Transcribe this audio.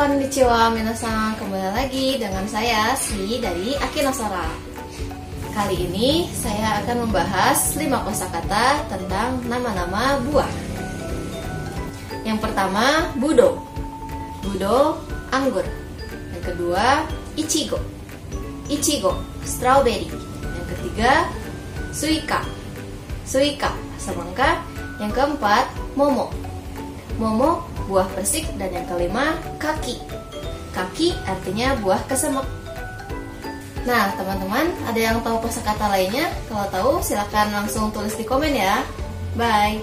Konnichiwa minasan, kembali lagi dengan saya Si dari Akinosora Kali ini saya akan membahas 5 kosakata tentang nama-nama buah. Yang pertama, Budo. Budo, anggur. Yang kedua, Ichigo. Ichigo, strawberry. Yang ketiga, Suika. Suika, semangka Yang keempat, Momo. Momo buah persik dan yang kelima kaki. Kaki artinya buah kesemek. Nah, teman-teman, ada yang tahu kosakata lainnya? Kalau tahu, silakan langsung tulis di komen ya. Bye.